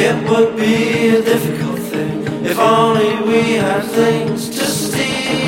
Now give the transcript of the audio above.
It would be a difficult thing if only we had things to steal.